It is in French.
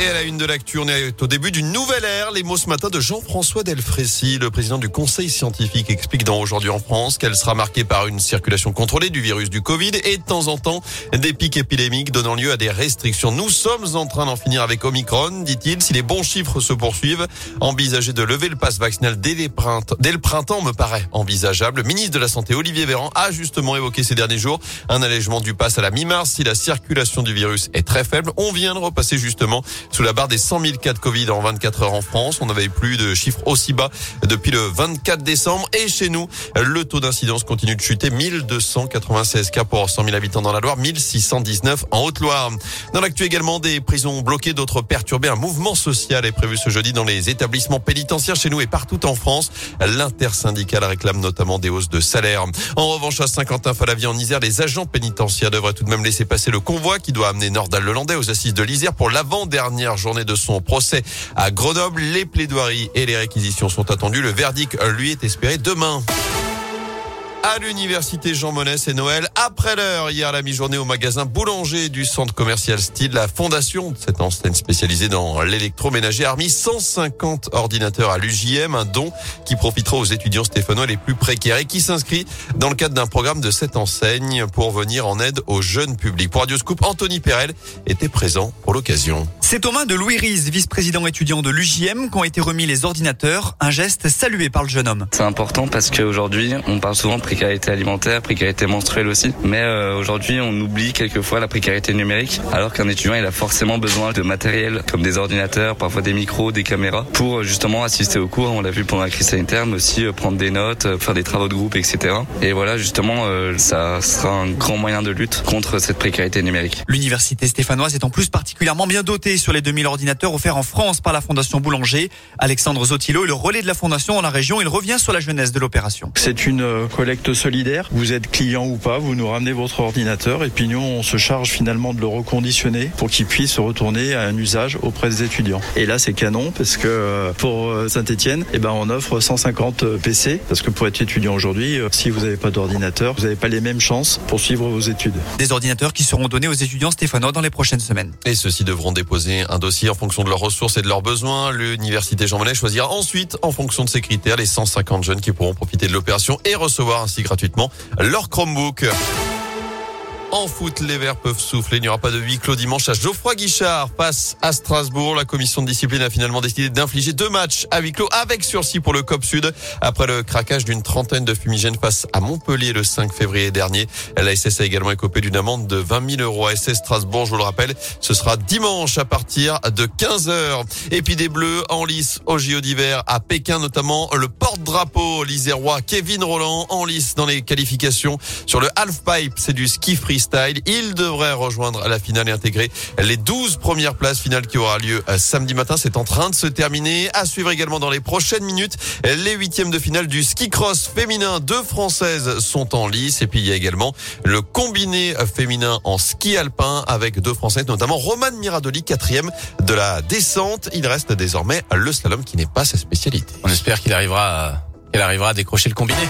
Et à la une de l'actu, on est au début d'une nouvelle ère. Les mots ce matin de Jean-François Delfrécy, le président du Conseil scientifique, explique dans Aujourd'hui en France qu'elle sera marquée par une circulation contrôlée du virus du Covid et de temps en temps des pics épidémiques donnant lieu à des restrictions. Nous sommes en train d'en finir avec Omicron, dit-il. Si les bons chiffres se poursuivent, envisager de lever le passe vaccinal dès, printemps, dès le printemps me paraît envisageable. Le ministre de la Santé, Olivier Véran, a justement évoqué ces derniers jours un allègement du pass à la mi-mars si la circulation du virus est très faible. On vient de repasser justement sous la barre des 100 000 cas de Covid en 24 heures en France. On n'avait plus de chiffres aussi bas depuis le 24 décembre. Et chez nous, le taux d'incidence continue de chuter. 1296 cas pour 100 000 habitants dans la Loire, 1619 en Haute-Loire. Dans l'actu également, des prisons bloquées, d'autres perturbées. Un mouvement social est prévu ce jeudi dans les établissements pénitentiaires chez nous et partout en France. L'intersyndicale réclame notamment des hausses de salaire. En revanche, à Saint-Quentin-Falavier en Isère, les agents pénitentiaires devraient tout de même laisser passer le convoi qui doit amener Nordal-Lelandais aux assises de l'Isère pour l'avant-dernière journée de son procès à Grenoble. Les plaidoiries et les réquisitions sont attendues. Le verdict, lui, est espéré demain à l'université Jean Monnet, et Noël après l'heure. Hier à la mi-journée au magasin Boulanger du centre commercial Style, la fondation de cette enseigne spécialisée dans l'électroménager a remis 150 ordinateurs à l'UJM, un don qui profitera aux étudiants stéphanois les plus précaires et qui s'inscrit dans le cadre d'un programme de cette enseigne pour venir en aide aux jeunes publics. Pour Radio Scoop, Anthony Perel était présent pour l'occasion. C'est aux mains de Louis Riz, vice-président étudiant de l'UJM, qu'ont été remis les ordinateurs, un geste salué par le jeune homme. C'est important parce qu'aujourd'hui, on parle souvent de précarité alimentaire, précarité menstruelle aussi. Mais euh, aujourd'hui, on oublie quelquefois la précarité numérique, alors qu'un étudiant, il a forcément besoin de matériel comme des ordinateurs, parfois des micros, des caméras, pour euh, justement assister aux cours. On l'a vu pendant la crise sanitaire, mais aussi euh, prendre des notes, faire des travaux de groupe, etc. Et voilà, justement, ça sera un grand moyen de lutte contre cette précarité numérique. L'université stéphanoise est en plus particulièrement bien dotée sur les 2000 ordinateurs offerts en France par la Fondation Boulanger. Alexandre Zotilo est le relais de la Fondation dans la région. Il revient sur la jeunesse de l'opération. C'est une collecte solidaire vous êtes client ou pas, vous nous ramenez votre ordinateur et puis nous on se charge finalement de le reconditionner pour qu'il puisse retourner à un usage auprès des étudiants. Et là c'est canon parce que euh, pour euh, Saint-Etienne, eh ben on offre 150 euh, PC parce que pour être étudiant aujourd'hui, si vous n'avez pas d'ordinateur, vous n'avez pas les mêmes chances pour suivre vos études. Des ordinateurs qui seront donnés aux étudiants stéphanois dans les prochaines semaines. Et ceux-ci devront déposer un dossier en fonction de leurs ressources et de leurs besoins. L'université Jean Monnet choisira ensuite, en fonction de ses critères, les 150 jeunes qui pourront profiter de l'opération et recevoir ainsi gratuitement leur Chromebook. En foot, les Verts peuvent souffler. Il n'y aura pas de huis clos dimanche à Geoffroy Guichard passe à Strasbourg. La commission de discipline a finalement décidé d'infliger deux matchs à huis clos avec sursis pour le COP Sud après le craquage d'une trentaine de fumigènes face à Montpellier le 5 février dernier. La SS a également écopé d'une amende de 20 000 euros à SS Strasbourg. Je vous le rappelle, ce sera dimanche à partir de 15 heures. Et puis Bleus en lice au JO d'hiver à Pékin, notamment le porte-drapeau lisérois Kevin Roland en lice dans les qualifications sur le half-pipe. C'est du ski free il devrait rejoindre la finale et intégrer les 12 premières places finales qui aura lieu euh, samedi matin. C'est en train de se terminer. À suivre également dans les prochaines minutes les huitièmes de finale du ski cross féminin. Deux Françaises sont en lice. Et puis il y a également le combiné féminin en ski alpin avec deux Françaises, notamment Romane Miradoli, quatrième de la descente. Il reste désormais le slalom qui n'est pas sa spécialité. On espère qu'il arrivera, qu'elle arrivera à décrocher le combiné.